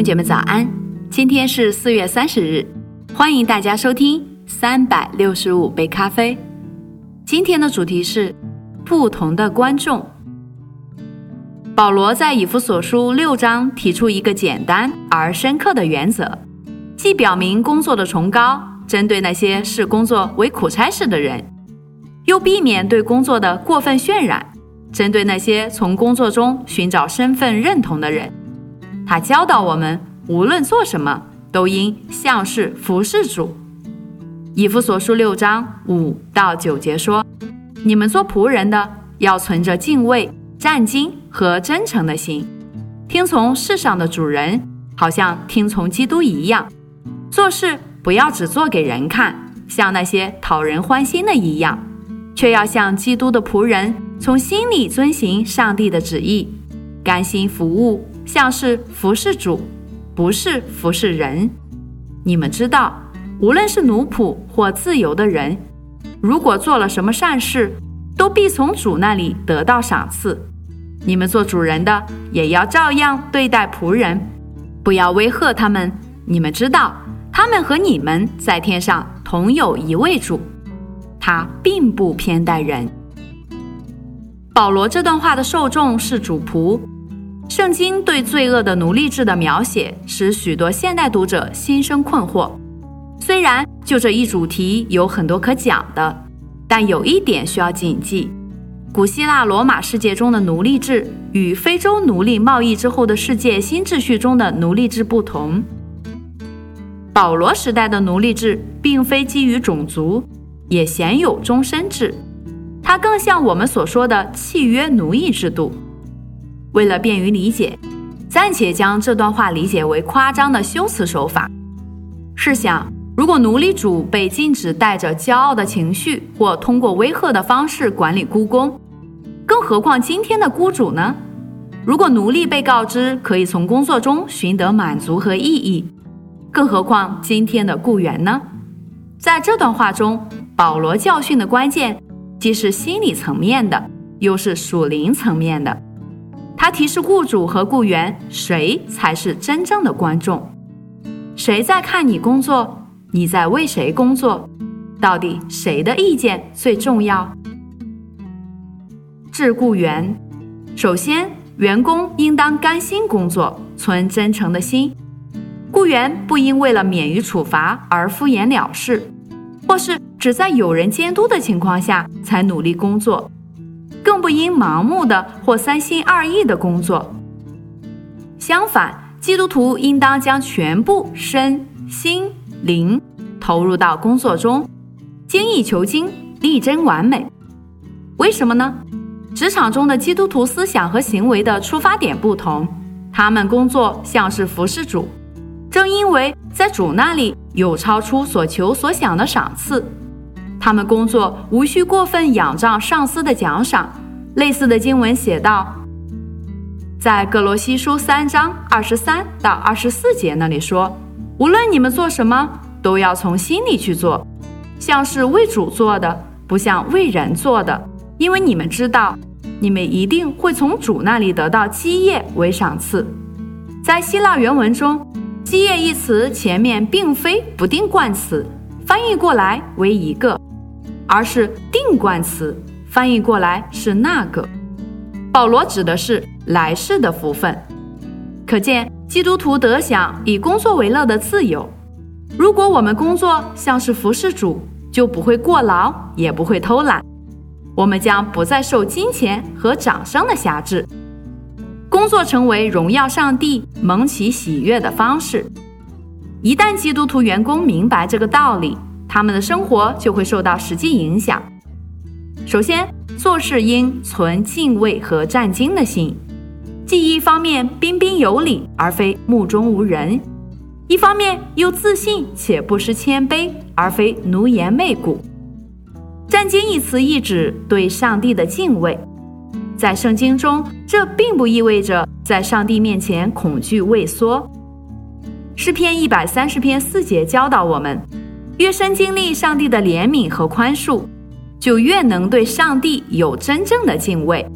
兄姐妹早安，今天是四月三十日，欢迎大家收听三百六十五杯咖啡。今天的主题是不同的观众。保罗在以弗所书六章提出一个简单而深刻的原则，既表明工作的崇高，针对那些视工作为苦差事的人，又避免对工作的过分渲染，针对那些从工作中寻找身份认同的人。他教导我们，无论做什么，都应像是服侍主。以弗所书六章五到九节说：“你们做仆人的，要存着敬畏、战兢和真诚的心，听从世上的主人，好像听从基督一样。做事不要只做给人看，像那些讨人欢心的一样，却要像基督的仆人，从心里遵行上帝的旨意，甘心服务。”像是服侍主，不是服侍人。你们知道，无论是奴仆或自由的人，如果做了什么善事，都必从主那里得到赏赐。你们做主人的，也要照样对待仆人，不要威吓他们。你们知道，他们和你们在天上同有一位主，他并不偏待人。保罗这段话的受众是主仆。圣经对罪恶的奴隶制的描写，使许多现代读者心生困惑。虽然就这一主题有很多可讲的，但有一点需要谨记：古希腊罗马世界中的奴隶制与非洲奴隶贸易之后的世界新秩序中的奴隶制不同。保罗时代的奴隶制并非基于种族，也鲜有终身制，它更像我们所说的契约奴役制度。为了便于理解，暂且将这段话理解为夸张的修辞手法。试想，如果奴隶主被禁止带着骄傲的情绪或通过威吓的方式管理雇工，更何况今天的雇主呢？如果奴隶被告知可以从工作中寻得满足和意义，更何况今天的雇员呢？在这段话中，保罗教训的关键既是心理层面的，又是属灵层面的。他提示雇主和雇员，谁才是真正的观众？谁在看你工作？你在为谁工作？到底谁的意见最重要？致雇员，首先，员工应当甘心工作，存真诚的心；雇员不应为了免于处罚而敷衍了事，或是只在有人监督的情况下才努力工作。更不应盲目的或三心二意的工作。相反，基督徒应当将全部身心灵投入到工作中，精益求精，力争完美。为什么呢？职场中的基督徒思想和行为的出发点不同，他们工作像是服侍主，正因为在主那里有超出所求所想的赏赐。他们工作无需过分仰仗上司的奖赏。类似的经文写道，在格罗西书三章二十三到二十四节那里说：“无论你们做什么，都要从心里去做，像是为主做的，不像为人做的，因为你们知道，你们一定会从主那里得到基业为赏赐。”在希腊原文中，“基业”一词前面并非不定冠词，翻译过来为一个。而是定冠词，翻译过来是那个。保罗指的是来世的福分。可见基督徒得享以工作为乐的自由。如果我们工作像是服侍主，就不会过劳，也不会偷懒。我们将不再受金钱和掌声的辖制。工作成为荣耀上帝、蒙其喜悦的方式。一旦基督徒员工明白这个道理，他们的生活就会受到实际影响。首先，做事应存敬畏和战兢的心，既一方面彬彬有礼而非目中无人，一方面又自信且不失谦卑而非奴颜媚骨。战兢一词意指对上帝的敬畏，在圣经中，这并不意味着在上帝面前恐惧畏缩。诗篇一百三十篇四节教导我们。越深经历上帝的怜悯和宽恕，就越能对上帝有真正的敬畏。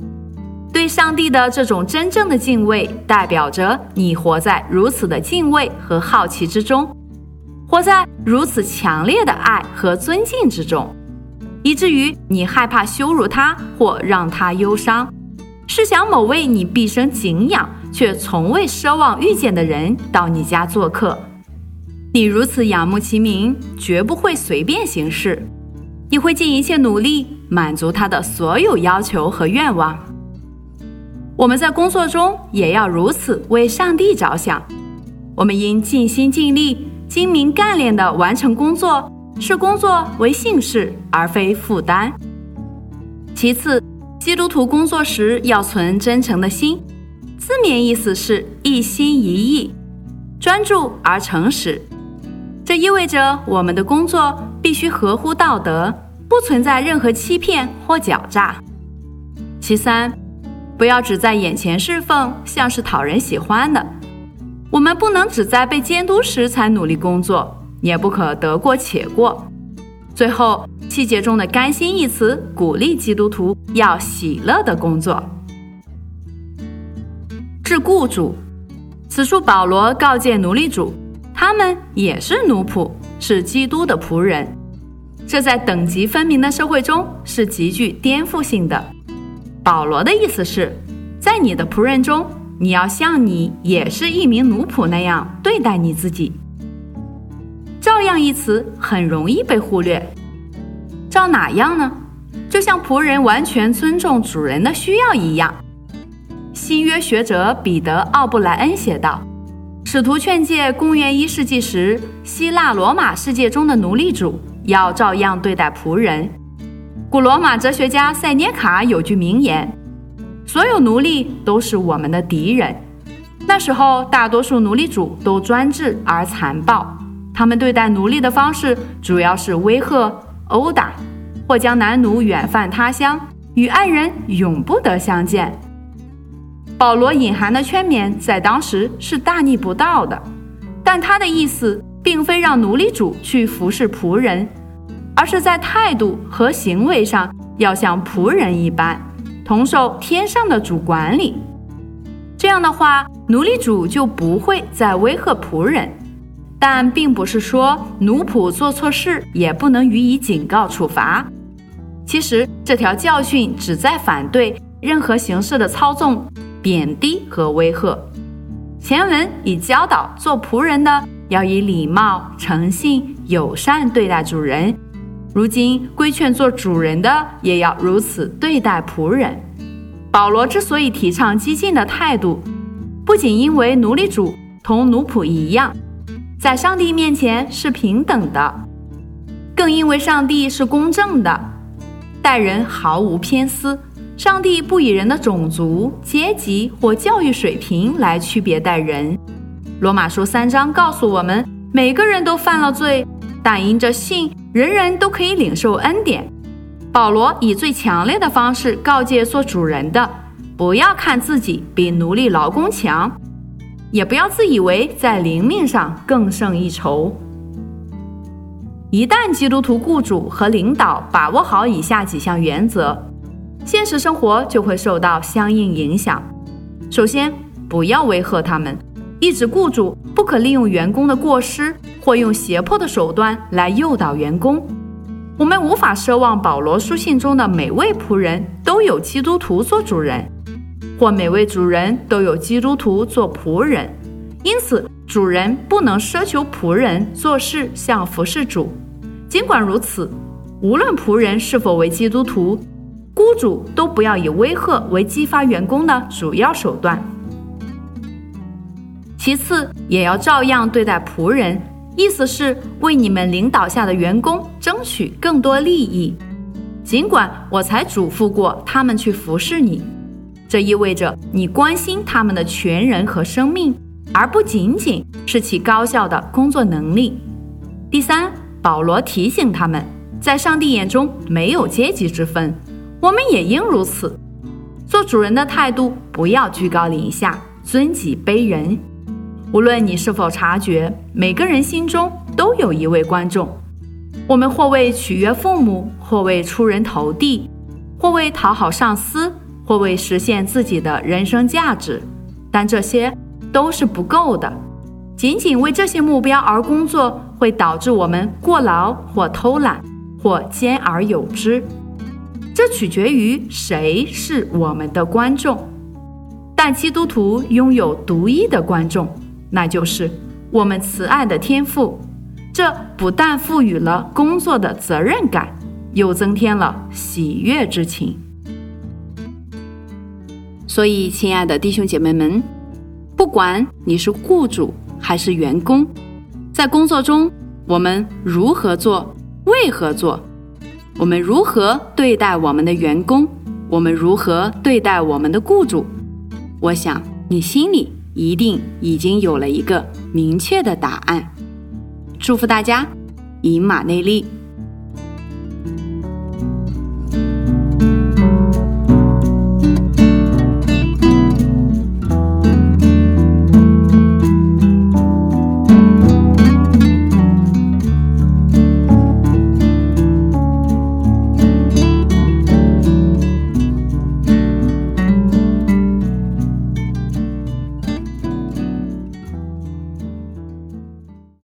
对上帝的这种真正的敬畏，代表着你活在如此的敬畏和好奇之中，活在如此强烈的爱和尊敬之中，以至于你害怕羞辱他或让他忧伤。试想某位你毕生敬仰却从未奢望遇见的人到你家做客，你如此仰慕其名，绝不会随便行事，你会尽一切努力满足他的所有要求和愿望。我们在工作中也要如此为上帝着想。我们应尽心尽力、精明干练地完成工作，视工作为幸事而非负担。其次，基督徒工作时要存真诚的心，字面意思是一心一意、专注而诚实。这意味着我们的工作必须合乎道德，不存在任何欺骗或狡诈。其三。不要只在眼前侍奉，像是讨人喜欢的。我们不能只在被监督时才努力工作，也不可得过且过。最后，细节中的“甘心”一词，鼓励基督徒要喜乐的工作。致雇主，此处保罗告诫奴隶主，他们也是奴仆，是基督的仆人。这在等级分明的社会中是极具颠覆性的。保罗的意思是，在你的仆人中，你要像你也是一名奴仆那样对待你自己。照样一词很容易被忽略，照哪样呢？就像仆人完全尊重主人的需要一样。新约学者彼得·奥布莱恩写道：“使徒劝诫公元一世纪时希腊罗马世界中的奴隶主要照样对待仆人。”古罗马哲学家塞涅卡有句名言：“所有奴隶都是我们的敌人。”那时候，大多数奴隶主都专制而残暴，他们对待奴隶的方式主要是威吓、殴打，或将男奴远犯他乡，与爱人永不得相见。保罗隐含的劝勉在当时是大逆不道的，但他的意思并非让奴隶主去服侍仆人。而是在态度和行为上要像仆人一般，同受天上的主管理。这样的话，奴隶主就不会再威吓仆人。但并不是说奴仆做错事也不能予以警告处罚。其实，这条教训旨在反对任何形式的操纵、贬低和威吓。前文已教导做仆人的要以礼貌、诚信、友善对待主人。如今规劝做主人的也要如此对待仆人。保罗之所以提倡激进的态度，不仅因为奴隶主同奴仆一样，在上帝面前是平等的，更因为上帝是公正的，待人毫无偏私。上帝不以人的种族、阶级或教育水平来区别待人。罗马书三章告诉我们，每个人都犯了罪，但因着信。人人都可以领受恩典。保罗以最强烈的方式告诫做主人的：不要看自己比奴隶劳工强，也不要自以为在灵命上更胜一筹。一旦基督徒雇主和领导把握好以下几项原则，现实生活就会受到相应影响。首先，不要威吓他们。一指雇主不可利用员工的过失或用胁迫的手段来诱导员工。我们无法奢望保罗书信中的每位仆人都有基督徒做主人，或每位主人都有基督徒做仆人。因此，主人不能奢求仆人做事像服侍主。尽管如此，无论仆人是否为基督徒，雇主都不要以威吓为激发员工的主要手段。其次，也要照样对待仆人，意思是为你们领导下的员工争取更多利益。尽管我才嘱咐过他们去服侍你，这意味着你关心他们的全人和生命，而不仅仅是其高效的工作能力。第三，保罗提醒他们，在上帝眼中没有阶级之分，我们也应如此。做主人的态度，不要居高临下，尊己卑人。无论你是否察觉，每个人心中都有一位观众。我们或为取悦父母，或为出人头地，或为讨好上司，或为实现自己的人生价值，但这些都是不够的。仅仅为这些目标而工作，会导致我们过劳或偷懒，或兼而有之。这取决于谁是我们的观众。但基督徒拥有独一的观众，那就是我们慈爱的天父。这不但赋予了工作的责任感，又增添了喜悦之情。所以，亲爱的弟兄姐妹们，不管你是雇主还是员工，在工作中，我们如何做？为何做？我们如何对待我们的员工？我们如何对待我们的雇主？我想你心里一定已经有了一个明确的答案。祝福大家，以马内利。